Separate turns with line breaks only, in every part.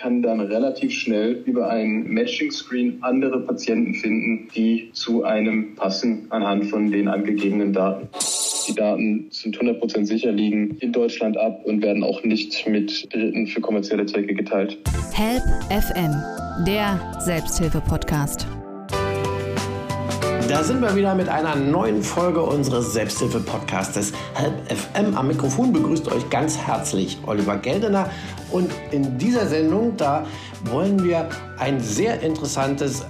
kann dann relativ schnell über ein Matching-Screen andere Patienten finden, die zu einem passen anhand von den angegebenen Daten. Die Daten sind 100% sicher, liegen in Deutschland ab und werden auch nicht mit Dritten für kommerzielle Zwecke geteilt.
Help FM, der Selbsthilfe-Podcast.
Da sind wir wieder mit einer neuen Folge unseres Selbsthilfe-Podcastes Help FM. Am Mikrofon begrüßt euch ganz herzlich Oliver Geldener. Und in dieser Sendung, da wollen wir ein sehr interessantes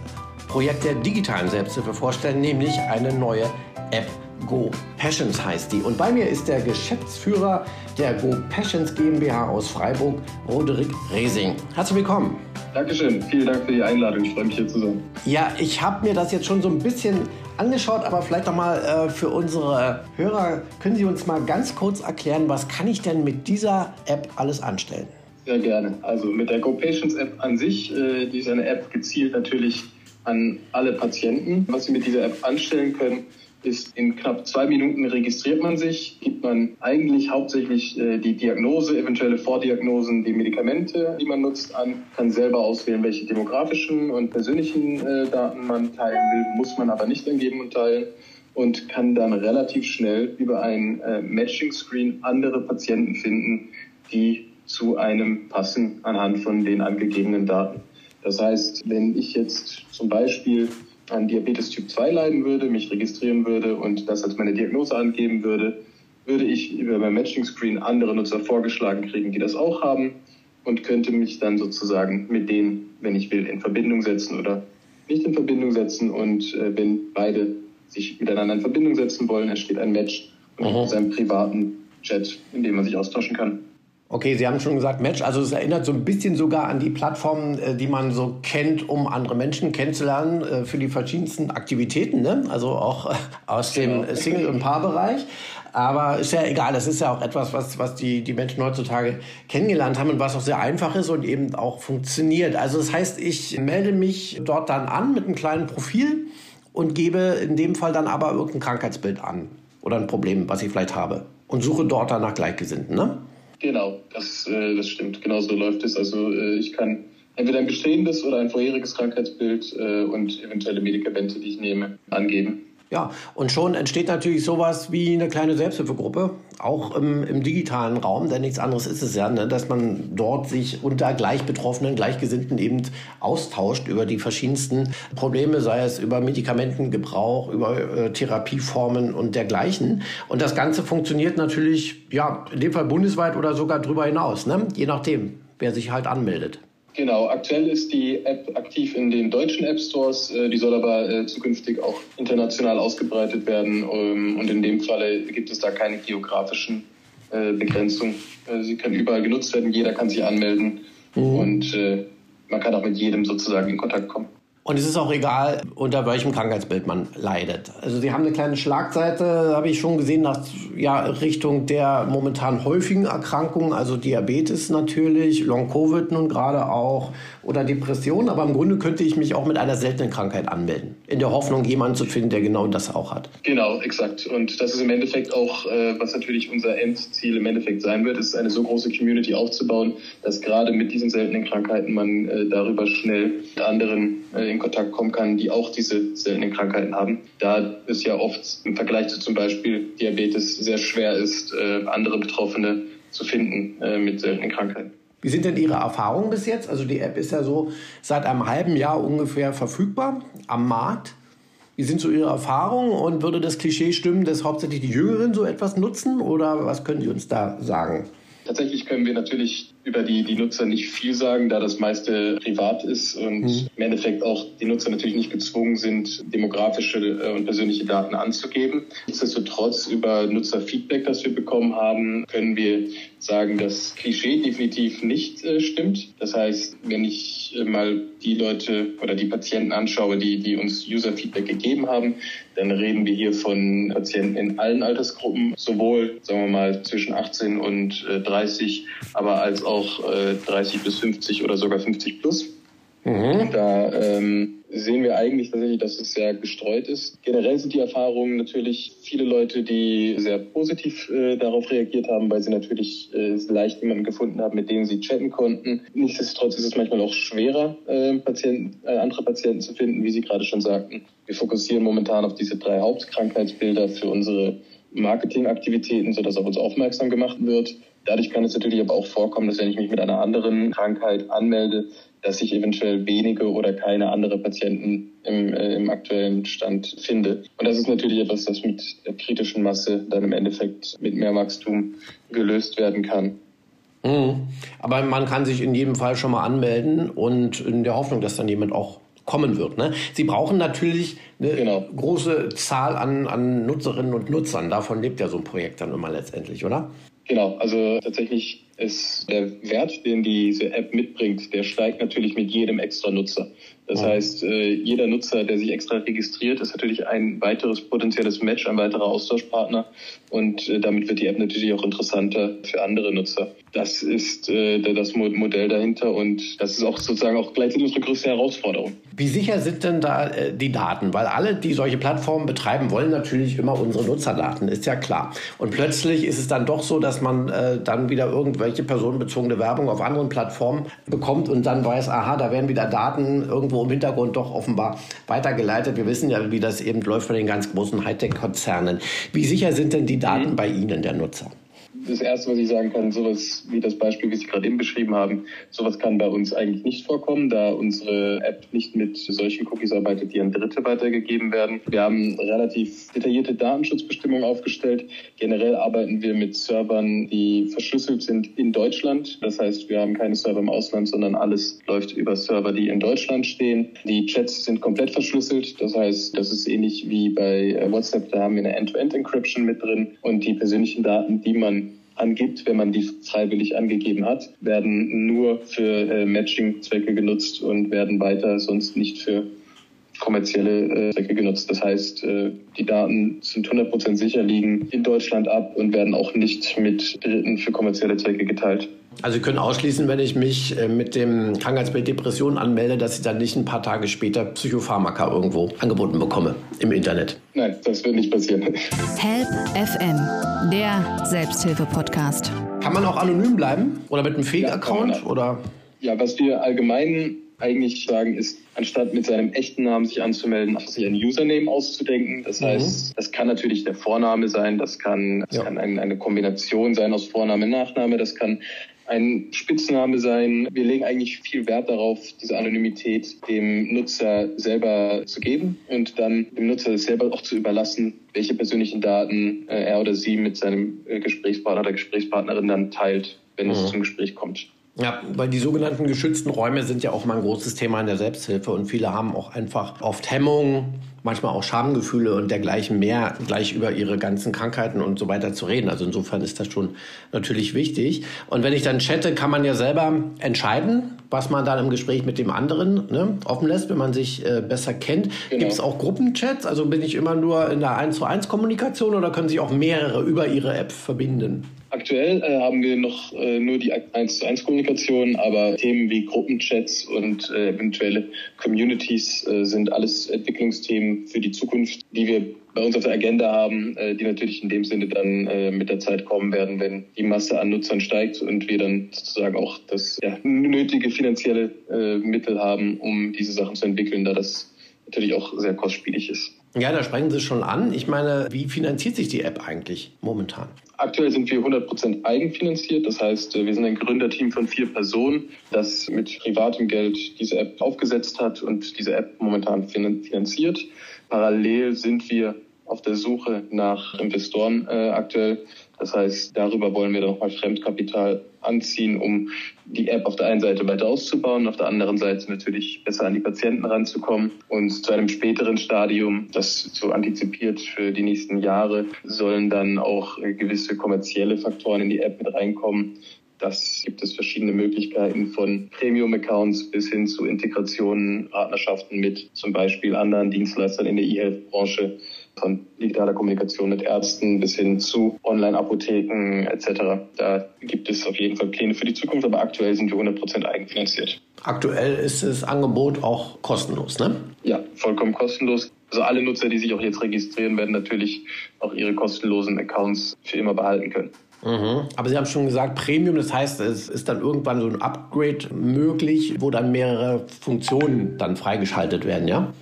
Projekt der digitalen Selbsthilfe vorstellen, nämlich eine neue App. Go Passions heißt die. Und bei mir ist der Geschäftsführer der Go Passions GmbH aus Freiburg, Roderick Resing. Herzlich willkommen.
Dankeschön. Vielen Dank für die Einladung. Ich freue mich hier zu sein.
Ja, ich habe mir das jetzt schon so ein bisschen angeschaut, aber vielleicht noch mal äh, für unsere Hörer, können Sie uns mal ganz kurz erklären, was kann ich denn mit dieser App alles anstellen?
Sehr gerne. Also mit der GoPatients App an sich, äh, die ist eine App gezielt natürlich an alle Patienten. Was Sie mit dieser App anstellen können, ist in knapp zwei Minuten registriert man sich, gibt man eigentlich hauptsächlich äh, die Diagnose, eventuelle Vordiagnosen, die Medikamente, die man nutzt, an, kann selber auswählen, welche demografischen und persönlichen äh, Daten man teilen will, muss man aber nicht angeben und teilen und kann dann relativ schnell über ein äh, Matching-Screen andere Patienten finden, die zu einem passen anhand von den angegebenen Daten. Das heißt, wenn ich jetzt zum Beispiel an Diabetes Typ 2 leiden würde, mich registrieren würde und das als meine Diagnose angeben würde, würde ich über mein Matching Screen andere Nutzer vorgeschlagen kriegen, die das auch haben und könnte mich dann sozusagen mit denen, wenn ich will, in Verbindung setzen oder nicht in Verbindung setzen. Und äh, wenn beide sich miteinander in Verbindung setzen wollen, entsteht ein Match und mhm. einem privaten Chat, in dem man sich austauschen kann.
Okay, Sie haben schon gesagt Match, also es erinnert so ein bisschen sogar an die Plattformen, äh, die man so kennt, um andere Menschen kennenzulernen äh, für die verschiedensten Aktivitäten, ne? also auch äh, aus dem genau. Single- und Paarbereich. Aber ist ja egal, das ist ja auch etwas, was, was die, die Menschen heutzutage kennengelernt haben und was auch sehr einfach ist und eben auch funktioniert. Also das heißt, ich melde mich dort dann an mit einem kleinen Profil und gebe in dem Fall dann aber irgendein Krankheitsbild an oder ein Problem, was ich vielleicht habe und suche dort dann nach Gleichgesinnten, ne?
Genau, das, äh, das stimmt. Genau so läuft es. Also äh, ich kann entweder ein bestehendes oder ein vorheriges Krankheitsbild äh, und eventuelle Medikamente, die ich nehme, angeben.
Ja, und schon entsteht natürlich sowas wie eine kleine Selbsthilfegruppe, auch im, im digitalen Raum, denn nichts anderes ist es ja, ne, dass man dort sich unter Gleichbetroffenen, Gleichgesinnten eben austauscht über die verschiedensten Probleme, sei es über Medikamentengebrauch, über äh, Therapieformen und dergleichen. Und das Ganze funktioniert natürlich, ja, in dem Fall bundesweit oder sogar darüber hinaus, ne? je nachdem, wer sich halt anmeldet.
Genau, aktuell ist die App aktiv in den deutschen App Stores. Äh, die soll aber äh, zukünftig auch international ausgebreitet werden. Ähm, und in dem Falle gibt es da keine geografischen äh, Begrenzungen. Sie kann überall genutzt werden, jeder kann sich anmelden mhm. und man kann auch mit jedem sozusagen in Kontakt kommen.
Und es ist auch egal, unter welchem Krankheitsbild man leidet. Also sie haben eine kleine Schlagseite, habe ich schon gesehen, nach ja, Richtung der momentan häufigen Erkrankungen, also Diabetes natürlich, Long-Covid nun gerade auch oder Depression. Aber im Grunde könnte ich mich auch mit einer seltenen Krankheit anmelden, in der Hoffnung, jemanden zu finden, der genau das auch hat.
Genau, exakt. Und das ist im Endeffekt auch, äh, was natürlich unser Endziel im Endeffekt sein wird, ist eine so große Community aufzubauen, dass gerade mit diesen seltenen Krankheiten man äh, darüber schnell mit anderen äh, in Kontakt kommen kann, die auch diese seltenen Krankheiten haben. Da es ja oft im Vergleich zu zum Beispiel Diabetes sehr schwer ist, andere Betroffene zu finden mit seltenen Krankheiten.
Wie sind denn Ihre Erfahrungen bis jetzt? Also die App ist ja so seit einem halben Jahr ungefähr verfügbar am Markt. Wie sind so Ihre Erfahrungen und würde das Klischee stimmen, dass hauptsächlich die Jüngeren so etwas nutzen oder was können Sie uns da sagen?
Tatsächlich können wir natürlich über die, die Nutzer nicht viel sagen, da das meiste privat ist und mhm. im Endeffekt auch die Nutzer natürlich nicht gezwungen sind, demografische äh, und persönliche Daten anzugeben. Nichtsdestotrotz über Nutzerfeedback, das wir bekommen haben, können wir sagen, dass Klischee definitiv nicht äh, stimmt. Das heißt, wenn ich äh, mal die Leute oder die Patienten anschaue, die, die uns User-Feedback gegeben haben, dann reden wir hier von Patienten in allen Altersgruppen, sowohl, sagen wir mal, zwischen 18 und äh, 30, aber als auch äh, 30 bis 50 oder sogar 50 plus. Mhm. Da ähm, sehen wir eigentlich tatsächlich, dass es sehr gestreut ist. Generell sind die Erfahrungen natürlich viele Leute, die sehr positiv äh, darauf reagiert haben, weil sie natürlich äh, leicht jemanden gefunden haben, mit dem sie chatten konnten. Nichtsdestotrotz ist es manchmal auch schwerer, äh, Patienten, äh, andere Patienten zu finden, wie Sie gerade schon sagten. Wir fokussieren momentan auf diese drei Hauptkrankheitsbilder für unsere Marketingaktivitäten, sodass auf uns aufmerksam gemacht wird. Dadurch kann es natürlich aber auch vorkommen, dass wenn ich mich mit einer anderen Krankheit anmelde, dass ich eventuell wenige oder keine andere Patienten im, äh, im aktuellen Stand finde. Und das ist natürlich etwas, das mit der kritischen Masse dann im Endeffekt mit mehr Wachstum gelöst werden kann.
Mhm. Aber man kann sich in jedem Fall schon mal anmelden und in der Hoffnung, dass dann jemand auch kommen wird. Ne? Sie brauchen natürlich eine genau. große Zahl an, an Nutzerinnen und Nutzern. Davon lebt ja so ein Projekt dann immer letztendlich, oder?
Genau, also tatsächlich ist der Wert, den diese App mitbringt, der steigt natürlich mit jedem extra Nutzer. Das heißt, äh, jeder Nutzer, der sich extra registriert, ist natürlich ein weiteres potenzielles Match, ein weiterer Austauschpartner. Und äh, damit wird die App natürlich auch interessanter für andere Nutzer. Das ist äh, das Modell dahinter und das ist auch sozusagen auch gleichzeitig unsere größte Herausforderung.
Wie sicher sind denn da die Daten? Weil alle, die solche Plattformen betreiben, wollen natürlich immer unsere Nutzerdaten, ist ja klar. Und plötzlich ist es dann doch so, dass man dann wieder irgendwelche personenbezogene Werbung auf anderen Plattformen bekommt und dann weiß, aha, da werden wieder Daten irgendwo im Hintergrund doch offenbar weitergeleitet. Wir wissen ja, wie das eben läuft bei den ganz großen Hightech-Konzernen. Wie sicher sind denn die Daten mhm. bei Ihnen, der Nutzer?
Das Erste, was ich sagen kann, sowas wie das Beispiel, wie Sie gerade eben beschrieben haben, sowas kann bei uns eigentlich nicht vorkommen, da unsere App nicht mit solchen Cookies arbeitet, die an Dritte weitergegeben werden. Wir haben relativ detaillierte Datenschutzbestimmungen aufgestellt. Generell arbeiten wir mit Servern, die verschlüsselt sind in Deutschland. Das heißt, wir haben keine Server im Ausland, sondern alles läuft über Server, die in Deutschland stehen. Die Chats sind komplett verschlüsselt. Das heißt, das ist ähnlich wie bei WhatsApp. Da haben wir eine End-to-End-Encryption mit drin und die persönlichen Daten, die man angibt, wenn man die freiwillig angegeben hat, werden nur für äh, Matching-Zwecke genutzt und werden weiter sonst nicht für kommerzielle äh, Zwecke genutzt. Das heißt, äh, die Daten sind 100% sicher, liegen in Deutschland ab und werden auch nicht mit Dritten für kommerzielle Zwecke geteilt.
Also Sie können ausschließen, wenn ich mich äh, mit dem Krankheitsbild Depression anmelde, dass ich dann nicht ein paar Tage später Psychopharmaka irgendwo angeboten bekomme im Internet.
Nein, das wird nicht passieren.
Help FM, der Selbsthilfe-Podcast.
Kann man auch anonym bleiben oder mit einem Fake-Account? Ja,
ja, was wir allgemein eigentlich sagen, ist, anstatt mit seinem echten Namen sich anzumelden, sich ein Username auszudenken. Das mhm. heißt, das kann natürlich der Vorname sein, das kann, das ja. kann ein, eine Kombination sein aus Vorname, Nachname, das kann ein Spitzname sein. Wir legen eigentlich viel Wert darauf, diese Anonymität dem Nutzer selber zu geben und dann dem Nutzer selber auch zu überlassen, welche persönlichen Daten äh, er oder sie mit seinem äh, Gesprächspartner oder Gesprächspartnerin dann teilt, wenn mhm. es zum Gespräch kommt.
Ja, weil die sogenannten geschützten Räume sind ja auch mal ein großes Thema in der Selbsthilfe und viele haben auch einfach oft Hemmungen, manchmal auch Schamgefühle und dergleichen mehr, gleich über ihre ganzen Krankheiten und so weiter zu reden. Also insofern ist das schon natürlich wichtig. Und wenn ich dann chatte, kann man ja selber entscheiden, was man dann im Gespräch mit dem anderen ne, offen lässt, wenn man sich äh, besser kennt. Genau. Gibt es auch Gruppenchats? Also bin ich immer nur in der 1 zu 1 Kommunikation oder können sich auch mehrere über ihre App verbinden?
Aktuell äh, haben wir noch äh, nur die 1 zu 1 Kommunikation, aber Themen wie Gruppenchats und äh, eventuelle Communities äh, sind alles Entwicklungsthemen für die Zukunft, die wir bei uns auf der Agenda haben, äh, die natürlich in dem Sinne dann äh, mit der Zeit kommen werden, wenn die Masse an Nutzern steigt und wir dann sozusagen auch das ja, nötige finanzielle Mittel haben, um diese Sachen zu entwickeln, da das natürlich auch sehr kostspielig ist.
Ja, da sprechen Sie schon an. Ich meine, wie finanziert sich die App eigentlich momentan?
Aktuell sind wir 100% eigenfinanziert. Das heißt, wir sind ein Gründerteam von vier Personen, das mit privatem Geld diese App aufgesetzt hat und diese App momentan finanziert. Parallel sind wir auf der Suche nach Investoren äh, aktuell. Das heißt, darüber wollen wir nochmal Fremdkapital anziehen, um die App auf der einen Seite weiter auszubauen, auf der anderen Seite natürlich besser an die Patienten ranzukommen. Und zu einem späteren Stadium, das so antizipiert für die nächsten Jahre, sollen dann auch gewisse kommerzielle Faktoren in die App mit reinkommen. Das gibt es verschiedene Möglichkeiten von Premium-Accounts bis hin zu Integrationen, Partnerschaften mit zum Beispiel anderen Dienstleistern in der E-Health-Branche von digitaler Kommunikation mit Ärzten bis hin zu Online-Apotheken etc. Da gibt es auf jeden Fall Pläne für die Zukunft, aber aktuell sind wir 100% eigenfinanziert.
Aktuell ist das Angebot auch kostenlos, ne?
Ja, vollkommen kostenlos. Also alle Nutzer, die sich auch jetzt registrieren, werden natürlich auch ihre kostenlosen Accounts für immer behalten können.
Mhm. Aber Sie haben schon gesagt, Premium, das heißt, es ist dann irgendwann so ein Upgrade möglich, wo dann mehrere Funktionen dann freigeschaltet werden, ja?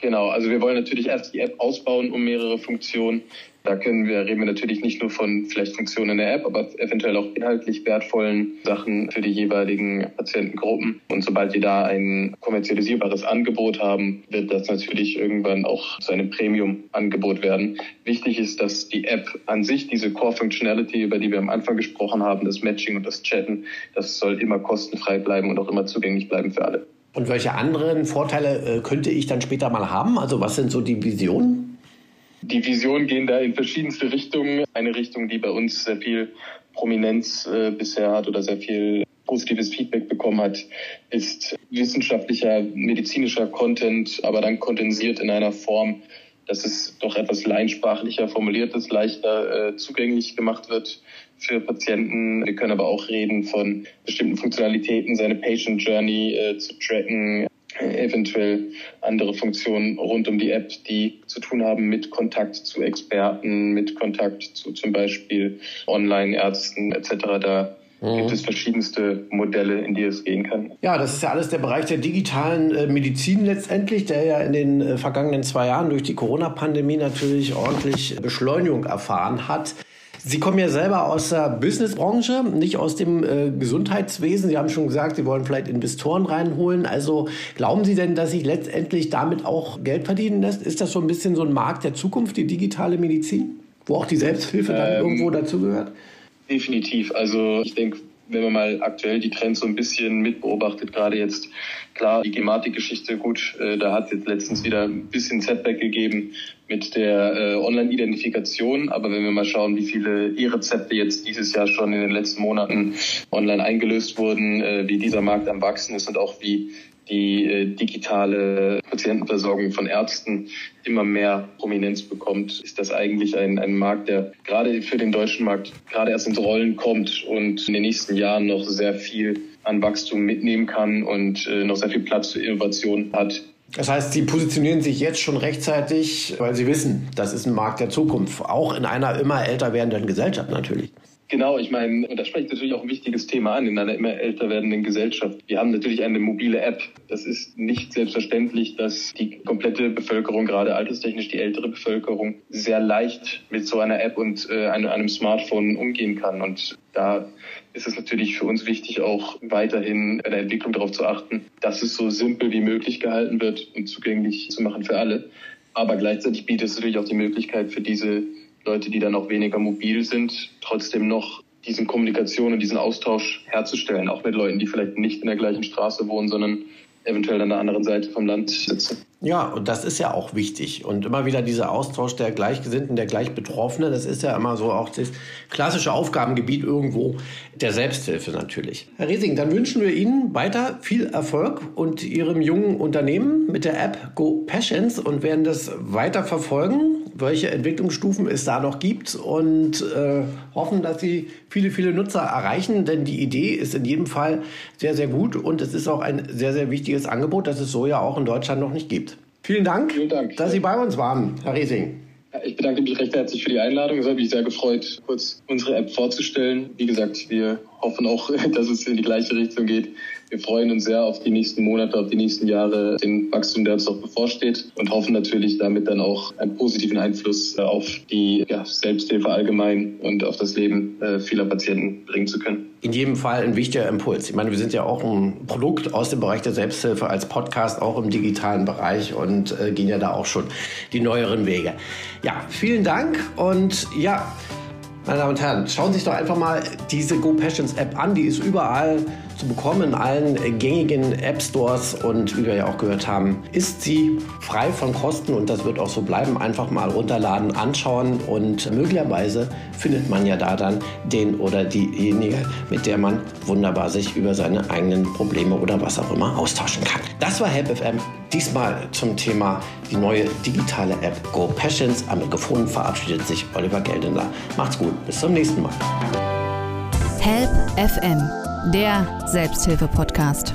Genau, also wir wollen natürlich erst die App ausbauen um mehrere Funktionen. Da können wir, reden wir natürlich nicht nur von vielleicht Funktionen in der App, aber eventuell auch inhaltlich wertvollen Sachen für die jeweiligen Patientengruppen. Und sobald wir da ein kommerzialisierbares Angebot haben, wird das natürlich irgendwann auch zu einem Premium-Angebot werden. Wichtig ist, dass die App an sich, diese Core-Functionality, über die wir am Anfang gesprochen haben, das Matching und das Chatten, das soll immer kostenfrei bleiben und auch immer zugänglich bleiben für alle.
Und welche anderen Vorteile äh, könnte ich dann später mal haben? Also was sind so die Visionen?
Die Visionen gehen da in verschiedenste Richtungen. Eine Richtung, die bei uns sehr viel Prominenz äh, bisher hat oder sehr viel positives Feedback bekommen hat, ist wissenschaftlicher, medizinischer Content, aber dann kondensiert in einer Form, dass es doch etwas leinsprachlicher formuliert ist, leichter äh, zugänglich gemacht wird für Patienten. Wir können aber auch reden von bestimmten Funktionalitäten, seine Patient Journey äh, zu tracken, äh, eventuell andere Funktionen rund um die App, die zu tun haben mit Kontakt zu Experten, mit Kontakt zu zum Beispiel Online-Ärzten etc. Da Mhm. gibt es verschiedenste Modelle, in die es gehen kann.
Ja, das ist ja alles der Bereich der digitalen äh, Medizin letztendlich, der ja in den äh, vergangenen zwei Jahren durch die Corona-Pandemie natürlich ordentlich Beschleunigung erfahren hat. Sie kommen ja selber aus der Businessbranche, nicht aus dem äh, Gesundheitswesen. Sie haben schon gesagt, Sie wollen vielleicht Investoren reinholen. Also glauben Sie denn, dass sich letztendlich damit auch Geld verdienen lässt? Ist das so ein bisschen so ein Markt der Zukunft, die digitale Medizin, wo auch die Selbsthilfe dann ähm, irgendwo dazugehört?
Definitiv. Also ich denke, wenn man mal aktuell die Trends so ein bisschen mit beobachtet, gerade jetzt, klar, die Gematik-Geschichte, gut, äh, da hat es jetzt letztens wieder ein bisschen Setback gegeben mit der äh, Online-Identifikation. Aber wenn wir mal schauen, wie viele E-Rezepte jetzt dieses Jahr schon in den letzten Monaten online eingelöst wurden, äh, wie dieser Markt am Wachsen ist und auch wie die äh, digitale Patientenversorgung von Ärzten immer mehr Prominenz bekommt, ist das eigentlich ein, ein Markt, der gerade für den deutschen Markt gerade erst ins Rollen kommt und in den nächsten Jahren noch sehr viel an Wachstum mitnehmen kann und äh, noch sehr viel Platz für Innovation hat.
Das heißt, Sie positionieren sich jetzt schon rechtzeitig, weil Sie wissen, das ist ein Markt der Zukunft, auch in einer immer älter werdenden Gesellschaft natürlich.
Genau, ich meine, und da spricht natürlich auch ein wichtiges Thema an in einer immer älter werdenden Gesellschaft. Wir haben natürlich eine mobile App. Das ist nicht selbstverständlich, dass die komplette Bevölkerung, gerade alterstechnisch die ältere Bevölkerung, sehr leicht mit so einer App und äh, einem, einem Smartphone umgehen kann. Und da ist es natürlich für uns wichtig, auch weiterhin bei der Entwicklung darauf zu achten, dass es so simpel wie möglich gehalten wird und zugänglich zu machen für alle. Aber gleichzeitig bietet es natürlich auch die Möglichkeit für diese Leute, die dann auch weniger mobil sind, trotzdem noch diesen Kommunikation und diesen Austausch herzustellen, auch mit Leuten, die vielleicht nicht in der gleichen Straße wohnen, sondern eventuell an der anderen Seite vom Land sitzen.
Ja, und das ist ja auch wichtig. Und immer wieder dieser Austausch der Gleichgesinnten, der Gleichbetroffenen, das ist ja immer so auch das klassische Aufgabengebiet irgendwo der Selbsthilfe natürlich. Herr Riesing, dann wünschen wir Ihnen weiter viel Erfolg und Ihrem jungen Unternehmen mit der App Go Passions und werden das weiter verfolgen, welche Entwicklungsstufen es da noch gibt und äh, hoffen, dass Sie viele, viele Nutzer erreichen, denn die Idee ist in jedem Fall sehr, sehr gut und es ist auch ein sehr, sehr wichtiges Angebot, das es so ja auch in Deutschland noch nicht gibt. Vielen Dank, Vielen Dank, dass Sie bei uns waren, Herr Riesing.
Ich bedanke mich recht herzlich für die Einladung. Es hat mich sehr gefreut, kurz unsere App vorzustellen. Wie gesagt, wir hoffen auch, dass es in die gleiche Richtung geht. Wir freuen uns sehr auf die nächsten Monate, auf die nächsten Jahre, den Wachstum, der uns noch bevorsteht und hoffen natürlich damit dann auch einen positiven Einfluss äh, auf die ja, Selbsthilfe allgemein und auf das Leben äh, vieler Patienten bringen zu können.
In jedem Fall ein wichtiger Impuls. Ich meine, wir sind ja auch ein Produkt aus dem Bereich der Selbsthilfe als Podcast, auch im digitalen Bereich und äh, gehen ja da auch schon die neueren Wege. Ja, vielen Dank und ja, meine Damen und Herren, schauen Sie sich doch einfach mal diese Go Passions App an. Die ist überall zu bekommen in allen gängigen App Stores und wie wir ja auch gehört haben, ist sie frei von Kosten und das wird auch so bleiben. Einfach mal runterladen, anschauen und möglicherweise findet man ja da dann den oder diejenige, mit der man wunderbar sich über seine eigenen Probleme oder was auch immer austauschen kann. Das war HelpFM Diesmal zum Thema die neue digitale App Go Passions. Am Mikrofon verabschiedet sich Oliver Geldener. Macht's gut, bis zum nächsten Mal.
Help FM, der Selbsthilfe-Podcast.